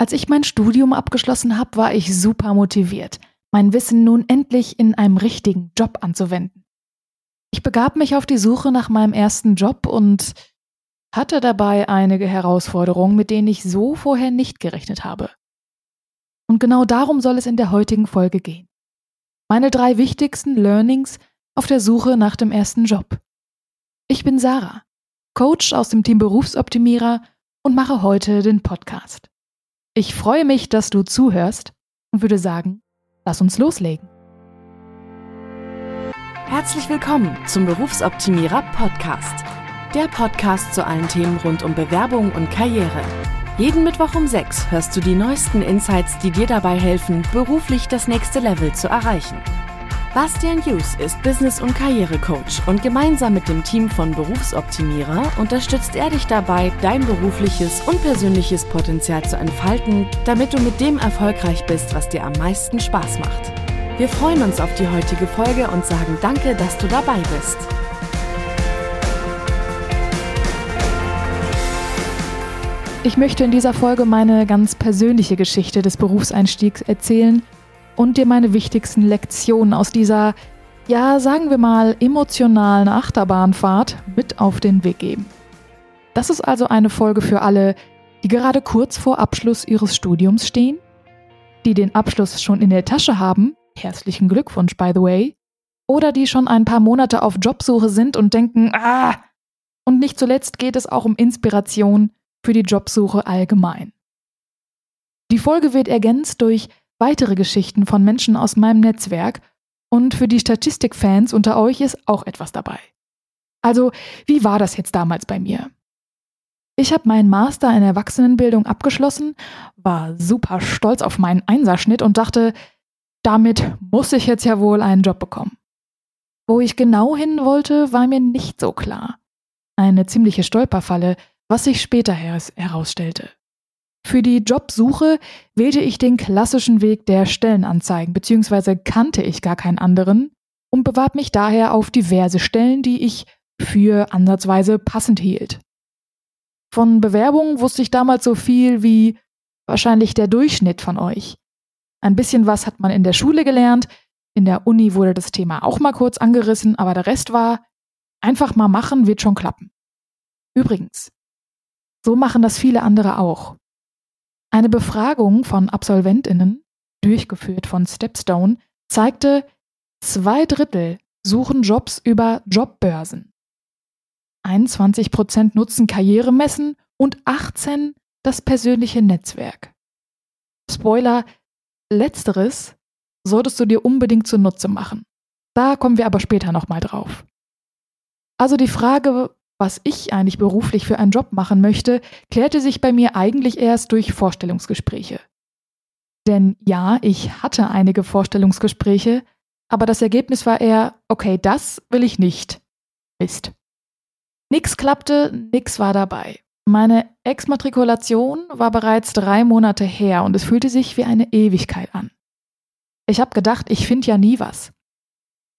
Als ich mein Studium abgeschlossen habe, war ich super motiviert, mein Wissen nun endlich in einem richtigen Job anzuwenden. Ich begab mich auf die Suche nach meinem ersten Job und hatte dabei einige Herausforderungen, mit denen ich so vorher nicht gerechnet habe. Und genau darum soll es in der heutigen Folge gehen. Meine drei wichtigsten Learnings auf der Suche nach dem ersten Job. Ich bin Sarah, Coach aus dem Team Berufsoptimierer und mache heute den Podcast. Ich freue mich, dass du zuhörst und würde sagen, lass uns loslegen. Herzlich willkommen zum Berufsoptimierer Podcast. Der Podcast zu allen Themen rund um Bewerbung und Karriere. Jeden Mittwoch um 6 hörst du die neuesten Insights, die dir dabei helfen, beruflich das nächste Level zu erreichen. Bastian Hughes ist Business- und Karrierecoach und gemeinsam mit dem Team von Berufsoptimierer unterstützt er dich dabei, dein berufliches und persönliches Potenzial zu entfalten, damit du mit dem erfolgreich bist, was dir am meisten Spaß macht. Wir freuen uns auf die heutige Folge und sagen danke, dass du dabei bist. Ich möchte in dieser Folge meine ganz persönliche Geschichte des Berufseinstiegs erzählen und dir meine wichtigsten Lektionen aus dieser, ja, sagen wir mal, emotionalen Achterbahnfahrt mit auf den Weg geben. Das ist also eine Folge für alle, die gerade kurz vor Abschluss ihres Studiums stehen, die den Abschluss schon in der Tasche haben, herzlichen Glückwunsch by the way, oder die schon ein paar Monate auf Jobsuche sind und denken, ah, und nicht zuletzt geht es auch um Inspiration für die Jobsuche allgemein. Die Folge wird ergänzt durch weitere Geschichten von Menschen aus meinem Netzwerk und für die Statistikfans unter euch ist auch etwas dabei. Also, wie war das jetzt damals bei mir? Ich habe meinen Master in Erwachsenenbildung abgeschlossen, war super stolz auf meinen Einserschnitt und dachte, damit muss ich jetzt ja wohl einen Job bekommen. Wo ich genau hin wollte, war mir nicht so klar. Eine ziemliche Stolperfalle, was sich später herausstellte. Für die Jobsuche wählte ich den klassischen Weg der Stellenanzeigen, beziehungsweise kannte ich gar keinen anderen und bewarb mich daher auf diverse Stellen, die ich für ansatzweise passend hielt. Von Bewerbungen wusste ich damals so viel wie wahrscheinlich der Durchschnitt von euch. Ein bisschen was hat man in der Schule gelernt, in der Uni wurde das Thema auch mal kurz angerissen, aber der Rest war einfach mal machen, wird schon klappen. Übrigens, so machen das viele andere auch. Eine Befragung von Absolventinnen, durchgeführt von Stepstone, zeigte, zwei Drittel suchen Jobs über Jobbörsen. 21 Prozent nutzen Karrieremessen und 18 das persönliche Netzwerk. Spoiler, letzteres solltest du dir unbedingt zunutze machen. Da kommen wir aber später nochmal drauf. Also die Frage, was ich eigentlich beruflich für einen Job machen möchte, klärte sich bei mir eigentlich erst durch Vorstellungsgespräche. Denn ja, ich hatte einige Vorstellungsgespräche, aber das Ergebnis war eher, okay, das will ich nicht. Mist. Nix klappte, nix war dabei. Meine Exmatrikulation war bereits drei Monate her und es fühlte sich wie eine Ewigkeit an. Ich habe gedacht, ich finde ja nie was.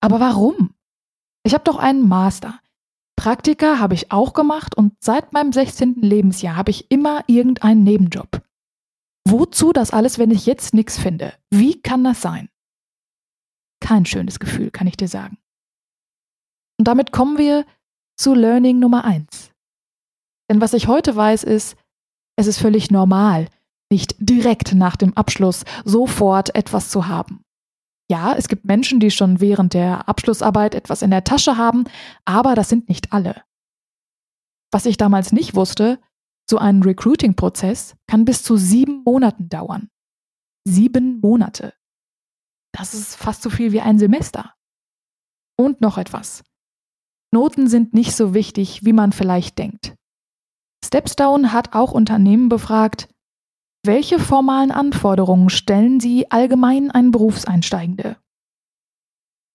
Aber warum? Ich habe doch einen Master. Praktika habe ich auch gemacht und seit meinem 16. Lebensjahr habe ich immer irgendeinen Nebenjob. Wozu das alles, wenn ich jetzt nichts finde? Wie kann das sein? Kein schönes Gefühl, kann ich dir sagen. Und damit kommen wir zu Learning Nummer 1. Denn was ich heute weiß, ist, es ist völlig normal, nicht direkt nach dem Abschluss sofort etwas zu haben. Ja, es gibt Menschen, die schon während der Abschlussarbeit etwas in der Tasche haben, aber das sind nicht alle. Was ich damals nicht wusste, so ein Recruiting-Prozess kann bis zu sieben Monaten dauern. Sieben Monate. Das ist fast so viel wie ein Semester. Und noch etwas. Noten sind nicht so wichtig, wie man vielleicht denkt. Stepstone hat auch Unternehmen befragt, welche formalen Anforderungen stellen Sie allgemein an Berufseinsteigende?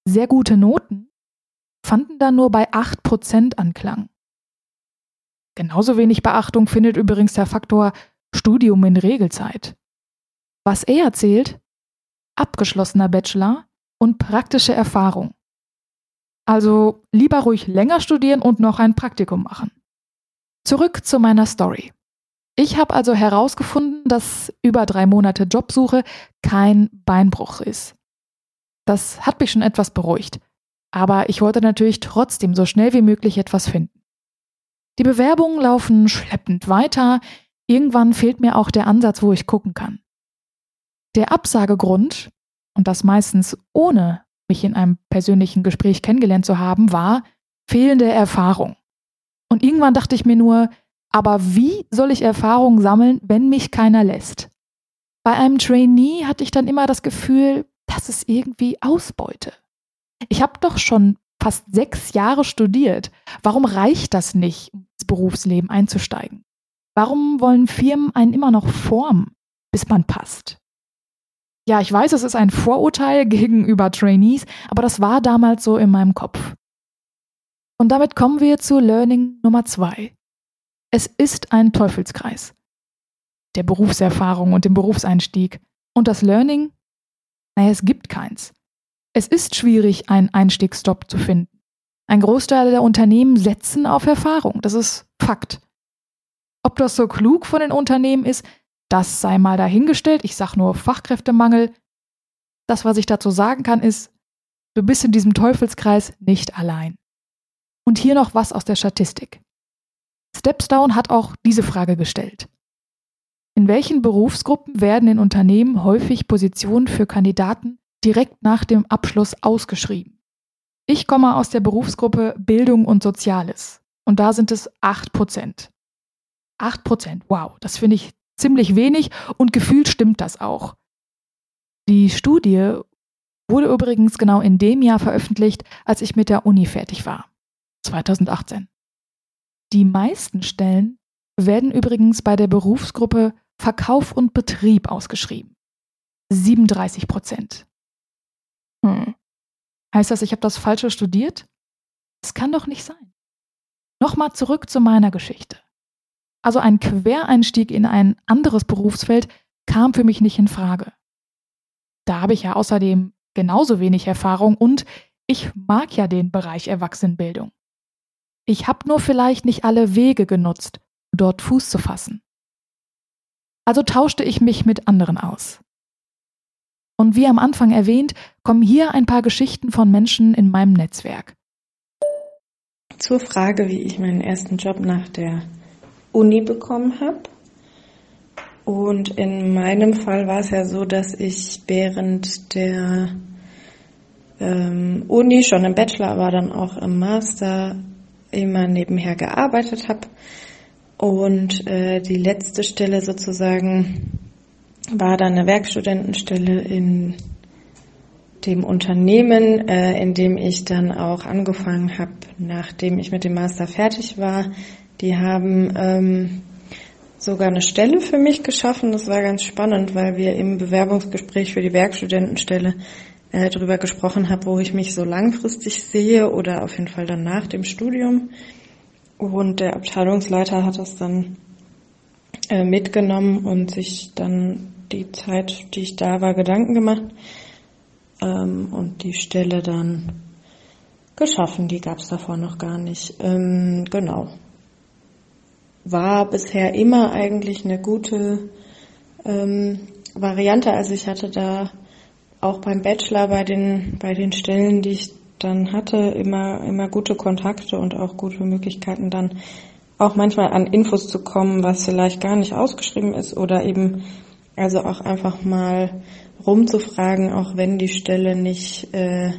Sehr gute Noten fanden da nur bei 8% Anklang. Genauso wenig Beachtung findet übrigens der Faktor Studium in Regelzeit. Was er zählt, abgeschlossener Bachelor und praktische Erfahrung. Also lieber ruhig länger studieren und noch ein Praktikum machen. Zurück zu meiner Story. Ich habe also herausgefunden, dass über drei Monate Jobsuche kein Beinbruch ist. Das hat mich schon etwas beruhigt. Aber ich wollte natürlich trotzdem so schnell wie möglich etwas finden. Die Bewerbungen laufen schleppend weiter. Irgendwann fehlt mir auch der Ansatz, wo ich gucken kann. Der Absagegrund, und das meistens ohne mich in einem persönlichen Gespräch kennengelernt zu haben, war fehlende Erfahrung. Und irgendwann dachte ich mir nur, aber wie soll ich Erfahrung sammeln, wenn mich keiner lässt? Bei einem Trainee hatte ich dann immer das Gefühl, das ist irgendwie Ausbeute. Ich habe doch schon fast sechs Jahre studiert. Warum reicht das nicht, ins Berufsleben einzusteigen? Warum wollen Firmen einen immer noch formen, bis man passt? Ja, ich weiß, es ist ein Vorurteil gegenüber Trainees, aber das war damals so in meinem Kopf. Und damit kommen wir zu Learning Nummer zwei. Es ist ein Teufelskreis. Der Berufserfahrung und dem Berufseinstieg. Und das Learning? Naja, es gibt keins. Es ist schwierig, einen Einstiegsstopp zu finden. Ein Großteil der Unternehmen setzen auf Erfahrung. Das ist Fakt. Ob das so klug von den Unternehmen ist, das sei mal dahingestellt. Ich sage nur Fachkräftemangel. Das, was ich dazu sagen kann, ist, du bist in diesem Teufelskreis nicht allein. Und hier noch was aus der Statistik. Stepstone hat auch diese Frage gestellt. In welchen Berufsgruppen werden in Unternehmen häufig Positionen für Kandidaten direkt nach dem Abschluss ausgeschrieben? Ich komme aus der Berufsgruppe Bildung und Soziales und da sind es 8 Prozent. 8 Prozent, wow, das finde ich ziemlich wenig und gefühlt stimmt das auch. Die Studie wurde übrigens genau in dem Jahr veröffentlicht, als ich mit der Uni fertig war, 2018. Die meisten Stellen werden übrigens bei der Berufsgruppe Verkauf und Betrieb ausgeschrieben. 37 Prozent. Hm. Heißt das, ich habe das Falsche studiert? Das kann doch nicht sein. Nochmal zurück zu meiner Geschichte. Also ein Quereinstieg in ein anderes Berufsfeld kam für mich nicht in Frage. Da habe ich ja außerdem genauso wenig Erfahrung und ich mag ja den Bereich Erwachsenenbildung. Ich habe nur vielleicht nicht alle Wege genutzt, dort Fuß zu fassen. Also tauschte ich mich mit anderen aus. Und wie am Anfang erwähnt, kommen hier ein paar Geschichten von Menschen in meinem Netzwerk. Zur Frage, wie ich meinen ersten Job nach der Uni bekommen habe. Und in meinem Fall war es ja so, dass ich während der ähm, Uni schon im Bachelor, aber dann auch im Master immer nebenher gearbeitet habe. Und äh, die letzte Stelle sozusagen war dann eine Werkstudentenstelle in dem Unternehmen, äh, in dem ich dann auch angefangen habe, nachdem ich mit dem Master fertig war. Die haben ähm, sogar eine Stelle für mich geschaffen. Das war ganz spannend, weil wir im Bewerbungsgespräch für die Werkstudentenstelle äh, darüber gesprochen habe, wo ich mich so langfristig sehe oder auf jeden Fall dann nach dem Studium. Und der Abteilungsleiter hat das dann äh, mitgenommen und sich dann die Zeit, die ich da war, Gedanken gemacht ähm, und die Stelle dann geschaffen. Die gab es davor noch gar nicht. Ähm, genau. War bisher immer eigentlich eine gute ähm, Variante. Also ich hatte da auch beim Bachelor bei den, bei den Stellen, die ich dann hatte, immer, immer gute Kontakte und auch gute Möglichkeiten dann auch manchmal an Infos zu kommen, was vielleicht gar nicht ausgeschrieben ist oder eben also auch einfach mal rumzufragen, auch wenn die Stelle nicht, äh,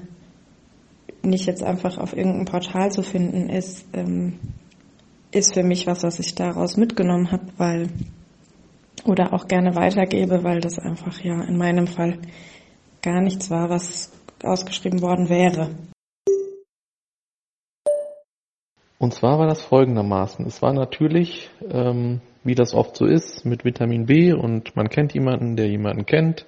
nicht jetzt einfach auf irgendeinem Portal zu finden ist, ähm, ist für mich was, was ich daraus mitgenommen habe, weil oder auch gerne weitergebe, weil das einfach ja in meinem Fall gar nichts war, was ausgeschrieben worden wäre. Und zwar war das folgendermaßen. Es war natürlich, ähm, wie das oft so ist, mit Vitamin B und man kennt jemanden, der jemanden kennt.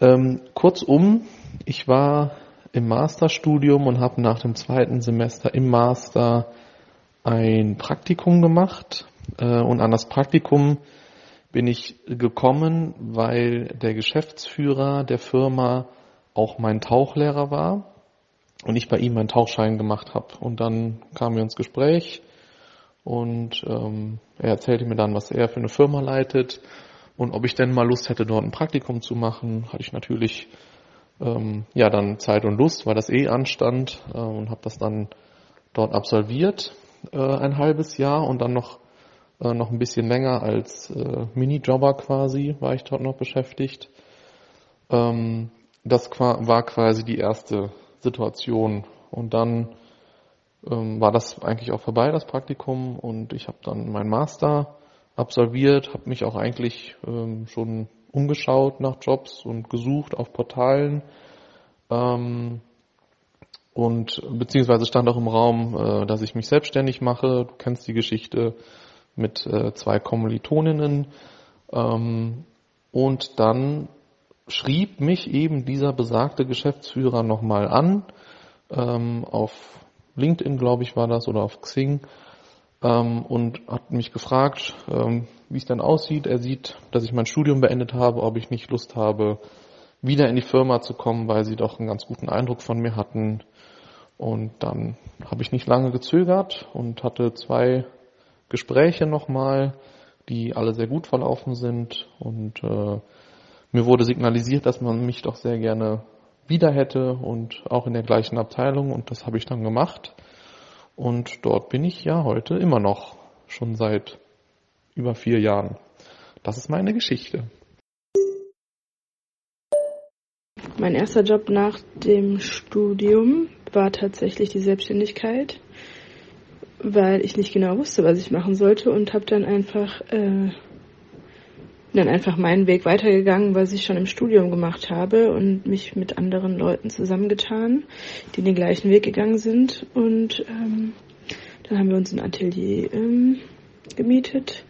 Ähm, kurzum, ich war im Masterstudium und habe nach dem zweiten Semester im Master ein Praktikum gemacht. Äh, und an das Praktikum bin ich gekommen, weil der Geschäftsführer der Firma auch mein Tauchlehrer war und ich bei ihm meinen Tauchschein gemacht habe. Und dann kamen wir ins Gespräch Und ähm, er erzählte mir dann, was er für eine Firma leitet und ob ich denn mal Lust hätte, dort ein Praktikum zu machen. Hatte ich natürlich ähm, ja dann Zeit und Lust, weil das eh anstand äh, und habe das dann dort absolviert, äh, ein halbes Jahr und dann noch äh, noch ein bisschen länger als äh, Minijobber quasi war ich dort noch beschäftigt. Ähm, das war quasi die erste Situation und dann ähm, war das eigentlich auch vorbei, das Praktikum und ich habe dann meinen Master absolviert, habe mich auch eigentlich ähm, schon umgeschaut nach Jobs und gesucht auf Portalen. Ähm, und beziehungsweise stand auch im Raum, äh, dass ich mich selbstständig mache. Du kennst die Geschichte mit äh, zwei Kommilitoninnen. Ähm, und dann schrieb mich eben dieser besagte Geschäftsführer nochmal an, ähm, auf LinkedIn, glaube ich, war das, oder auf Xing, ähm, und hat mich gefragt, ähm, wie es denn aussieht. Er sieht, dass ich mein Studium beendet habe, ob ich nicht Lust habe, wieder in die Firma zu kommen, weil sie doch einen ganz guten Eindruck von mir hatten. Und dann habe ich nicht lange gezögert und hatte zwei Gespräche nochmal, die alle sehr gut verlaufen sind. Und äh, mir wurde signalisiert, dass man mich doch sehr gerne wieder hätte und auch in der gleichen Abteilung. Und das habe ich dann gemacht. Und dort bin ich ja heute immer noch, schon seit über vier Jahren. Das ist meine Geschichte. Mein erster Job nach dem Studium war tatsächlich die Selbstständigkeit, weil ich nicht genau wusste, was ich machen sollte und habe dann einfach äh, dann einfach meinen Weg weitergegangen, was ich schon im Studium gemacht habe und mich mit anderen Leuten zusammengetan, die den gleichen Weg gegangen sind. Und ähm, dann haben wir uns ein Atelier ähm, gemietet,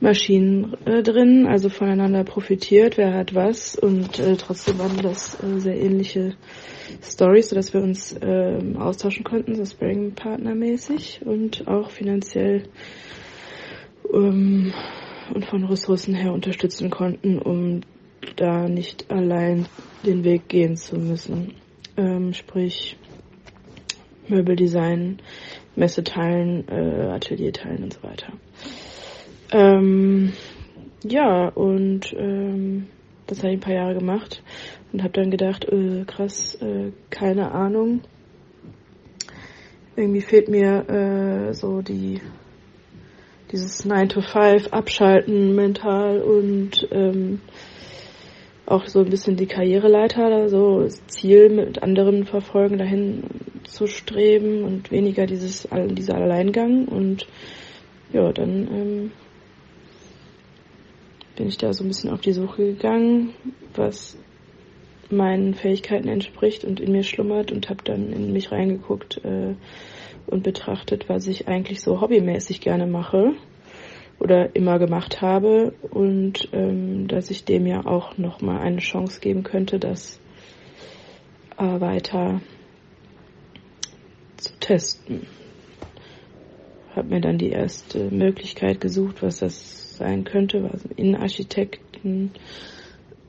Maschinen äh, drin, also voneinander profitiert, wer hat was und äh, trotzdem waren das äh, sehr ähnliche Stories, sodass wir uns äh, austauschen konnten, so Sparring-Partner-mäßig und auch finanziell ähm, und von Ressourcen her unterstützen konnten, um da nicht allein den Weg gehen zu müssen. Ähm, sprich Möbeldesign, Messeteilen, äh, Atelierteilen und so weiter. Ähm, ja, und ähm, das habe ich ein paar Jahre gemacht und habe dann gedacht, äh, krass, äh, keine Ahnung. Irgendwie fehlt mir äh, so die dieses 9 to 5 abschalten mental und ähm, auch so ein bisschen die Karriereleiter, so das Ziel mit anderen verfolgen, dahin zu streben und weniger dieses dieser Alleingang und ja, dann ähm, bin ich da so ein bisschen auf die Suche gegangen, was meinen Fähigkeiten entspricht und in mir schlummert und habe dann in mich reingeguckt, äh, und betrachtet, was ich eigentlich so hobbymäßig gerne mache oder immer gemacht habe und ähm, dass ich dem ja auch nochmal eine Chance geben könnte, das äh, weiter zu testen. Habe mir dann die erste Möglichkeit gesucht, was das sein könnte, was Innenarchitekten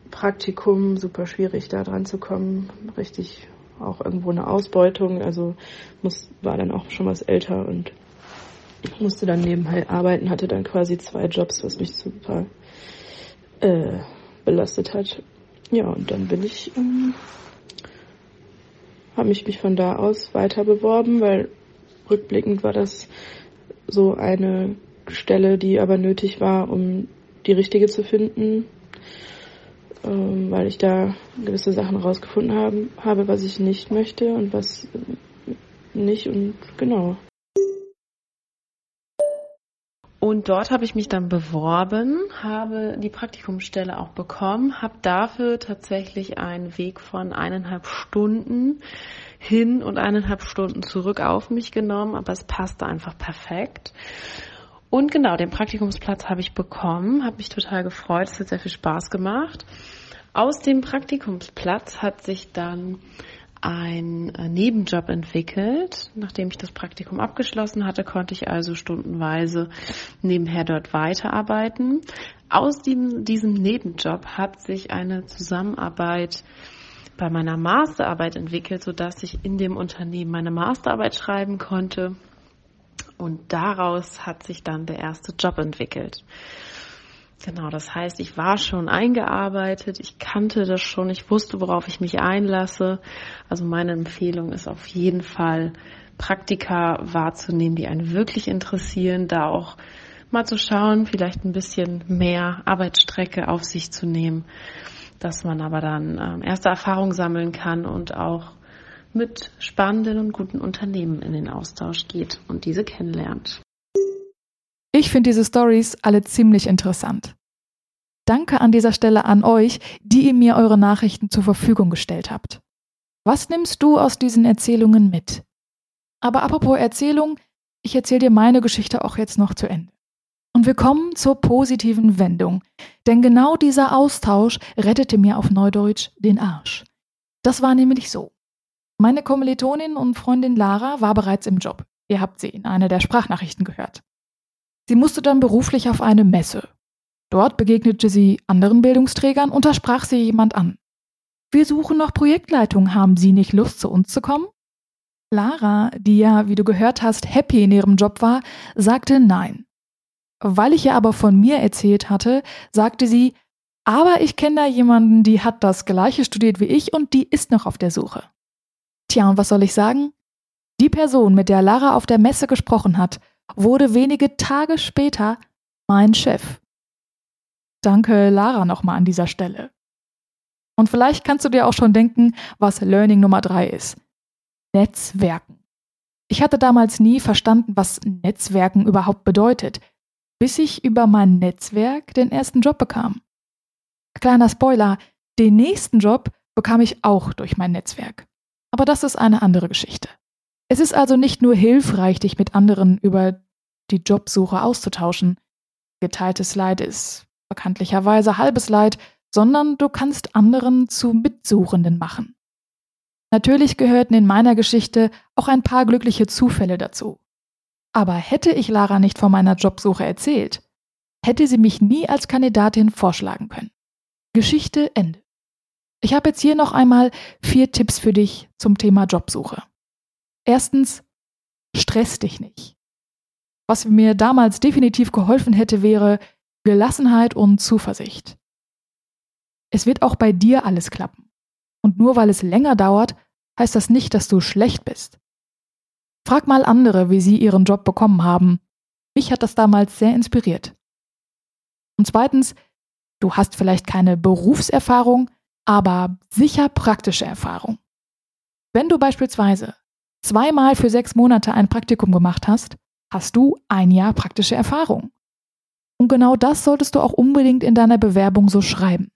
Praktikum, super schwierig da dran zu kommen, richtig auch irgendwo eine Ausbeutung, also muss, war dann auch schon was älter und musste dann nebenbei arbeiten, hatte dann quasi zwei Jobs, was mich super äh, belastet hat. Ja, und dann bin ich, ähm, habe ich mich von da aus weiter beworben, weil rückblickend war das so eine Stelle, die aber nötig war, um die richtige zu finden ähm, weil ich da gewisse Sachen rausgefunden haben, habe, was ich nicht möchte und was nicht und genau. Und dort habe ich mich dann beworben, habe die Praktikumsstelle auch bekommen, habe dafür tatsächlich einen Weg von eineinhalb Stunden hin und eineinhalb Stunden zurück auf mich genommen, aber es passte einfach perfekt. Und genau, den Praktikumsplatz habe ich bekommen, habe mich total gefreut, es hat sehr viel Spaß gemacht. Aus dem Praktikumsplatz hat sich dann ein äh, Nebenjob entwickelt. Nachdem ich das Praktikum abgeschlossen hatte, konnte ich also stundenweise nebenher dort weiterarbeiten. Aus diesem, diesem Nebenjob hat sich eine Zusammenarbeit bei meiner Masterarbeit entwickelt, sodass ich in dem Unternehmen meine Masterarbeit schreiben konnte Und daraus hat sich dann der erste Job entwickelt. Genau, das heißt, ich war schon eingearbeitet, ich kannte das schon, ich wusste, worauf ich mich einlasse. Also meine Empfehlung ist auf jeden Fall, Praktika wahrzunehmen, die einen wirklich interessieren, da auch mal zu schauen, vielleicht ein bisschen mehr Arbeitsstrecke auf sich zu nehmen, dass man aber dann ähm, erste Erfahrungen sammeln kann und auch mit spannenden und guten Unternehmen in den Austausch geht und diese kennenlernt. Ich finde diese Stories alle ziemlich interessant. Danke an dieser Stelle an euch, die ihr mir eure Nachrichten zur Verfügung gestellt habt. Was nimmst du aus diesen Erzählungen mit? Aber apropos Erzählung, ich erzähle dir meine Geschichte auch jetzt noch zu Ende. Und wir kommen zur positiven Wendung, denn genau dieser Austausch rettete mir auf Neudeutsch den Arsch. Das war nämlich so. Meine Kommilitonin und Freundin Lara war bereits im Job. Ihr habt sie in einer der Sprachnachrichten gehört. Sie musste dann beruflich auf eine Messe. Dort begegnete sie anderen Bildungsträgern und da sprach sie jemand an. Wir suchen noch Projektleitung, haben Sie nicht Lust, zu uns zu kommen? Lara, die ja, wie du gehört hast, happy in ihrem Job war, sagte nein. Weil ich ihr aber von mir erzählt hatte, sagte sie, aber ich kenne da jemanden, die hat das gleiche studiert wie ich und die ist noch auf der Suche. Tja, und was soll ich sagen? Die Person, mit der Lara auf der Messe gesprochen hat, wurde wenige Tage später mein Chef. Danke Lara nochmal an dieser Stelle. Und vielleicht kannst du dir auch schon denken, was Learning Nummer drei ist. Netzwerken. Ich hatte damals nie verstanden, was Netzwerken überhaupt bedeutet, bis ich über mein Netzwerk den ersten Job bekam. Kleiner Spoiler, den nächsten Job bekam ich auch durch mein Netzwerk. Aber das ist eine andere Geschichte. Es ist also nicht nur hilfreich, dich mit anderen über die Jobsuche auszutauschen. Geteiltes Leid ist bekanntlicherweise halbes Leid, sondern du kannst anderen zu Mitsuchenden machen. Natürlich gehörten in meiner Geschichte auch ein paar glückliche Zufälle dazu. Aber hätte ich Lara nicht von meiner Jobsuche erzählt, hätte sie mich nie als Kandidatin vorschlagen können. Geschichte Ende. Ich habe jetzt hier noch einmal vier Tipps für dich zum Thema Jobsuche. Erstens, stress dich nicht. Was mir damals definitiv geholfen hätte, wäre Gelassenheit und Zuversicht. Es wird auch bei dir alles klappen. Und nur weil es länger dauert, heißt das nicht, dass du schlecht bist. Frag mal andere, wie sie ihren Job bekommen haben. Mich hat das damals sehr inspiriert. Und zweitens, du hast vielleicht keine Berufserfahrung, aber sicher praktische Erfahrung. Wenn du beispielsweise zweimal für sechs Monate ein Praktikum gemacht hast, hast du ein Jahr praktische Erfahrung. Und genau das solltest du auch unbedingt in deiner Bewerbung so schreiben.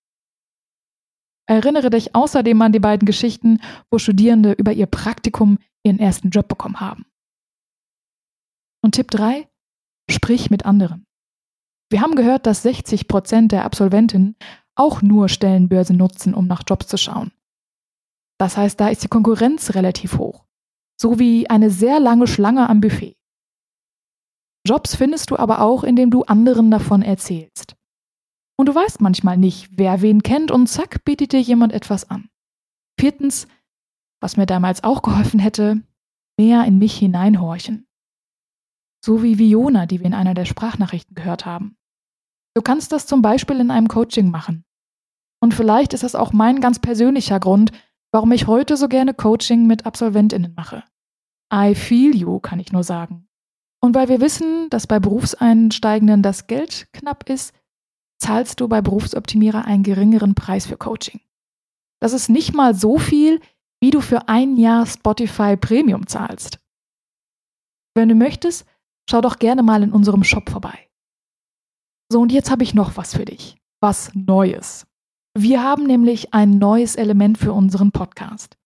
Erinnere dich außerdem an die beiden Geschichten, wo Studierende über ihr Praktikum ihren ersten Job bekommen haben. Und Tipp 3, sprich mit anderen. Wir haben gehört, dass 60 Prozent der Absolventinnen auch nur Stellenbörsen nutzen, um nach Jobs zu schauen. Das heißt, da ist die Konkurrenz relativ hoch, so wie eine sehr lange Schlange am Buffet. Jobs findest du aber auch, indem du anderen davon erzählst. Und du weißt manchmal nicht, wer wen kennt und zack bietet dir jemand etwas an. Viertens, was mir damals auch geholfen hätte, mehr in mich hineinhorchen. So wie Viona, die wir in einer der Sprachnachrichten gehört haben. Du kannst das zum Beispiel in einem Coaching machen. Und vielleicht ist das auch mein ganz persönlicher Grund, warum ich heute so gerne Coaching mit Absolventinnen mache. I feel you, kann ich nur sagen. Und weil wir wissen, dass bei Berufseinsteigenden das Geld knapp ist, zahlst du bei Berufsoptimierer einen geringeren Preis für Coaching. Das ist nicht mal so viel, wie du für ein Jahr Spotify Premium zahlst. Wenn du möchtest, schau doch gerne mal in unserem Shop vorbei. So, und jetzt habe ich noch was für dich. Was Neues. Wir haben nämlich ein neues Element für unseren Podcast.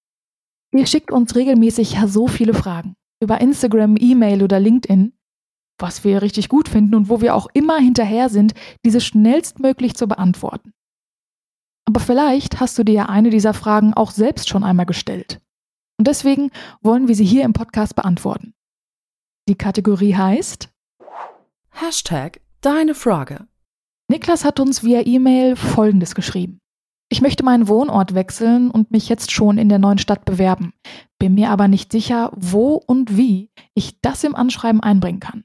Ihr schickt uns regelmäßig ja so viele Fragen. Über Instagram, E-Mail oder LinkedIn, was wir richtig gut finden und wo wir auch immer hinterher sind, diese schnellstmöglich zu beantworten. Aber vielleicht hast du dir ja eine dieser Fragen auch selbst schon einmal gestellt. Und deswegen wollen wir sie hier im Podcast beantworten. Die Kategorie heißt Hashtag Deine Frage. Niklas hat uns via E-Mail Folgendes geschrieben. ich möchte meinen Wohnort wechseln und mich jetzt schon in der neuen Stadt bewerben, bin mir aber nicht sicher, wo und wie ich das im Anschreiben einbringen kann.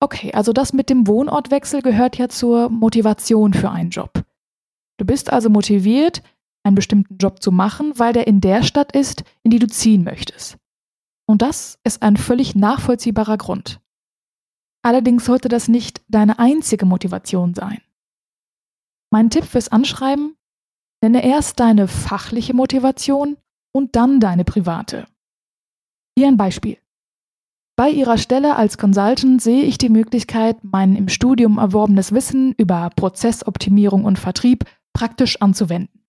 Okay, also das mit dem Wohnortwechsel gehört ja zur Motivation für einen Job. Du bist also motiviert, einen bestimmten Job zu machen, weil der in der Stadt ist, in die du ziehen möchtest. Und das ist ein völlig nachvollziehbarer Grund. Allerdings sollte das nicht deine einzige Motivation sein. Mein Tipp fürs Anschreiben, nenne erst deine fachliche Motivation und dann deine private. Hier ein Beispiel. Bei Ihrer Stelle als Consultant sehe ich die Möglichkeit, mein im Studium erworbenes Wissen über Prozessoptimierung und Vertrieb praktisch anzuwenden.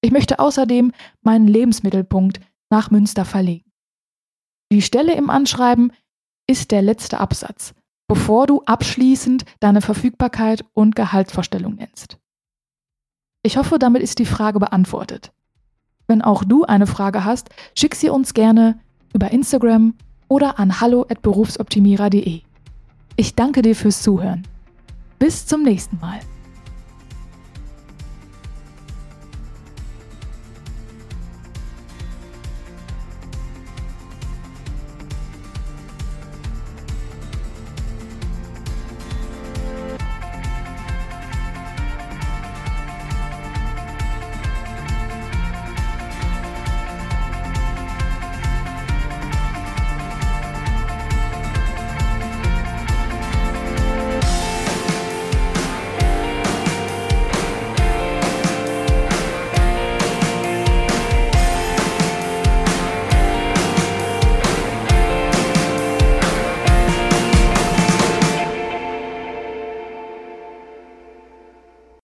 Ich möchte außerdem meinen Lebensmittelpunkt nach Münster verlegen. Die Stelle im Anschreiben ist der letzte Absatz, bevor du abschließend deine Verfügbarkeit und Gehaltsvorstellung nennst. Ich hoffe, damit ist die Frage beantwortet. Wenn auch du eine Frage hast, schick sie uns gerne über Instagram oder an hallo@berufsoptimierer.de. Ich danke dir fürs Zuhören. Bis zum nächsten Mal.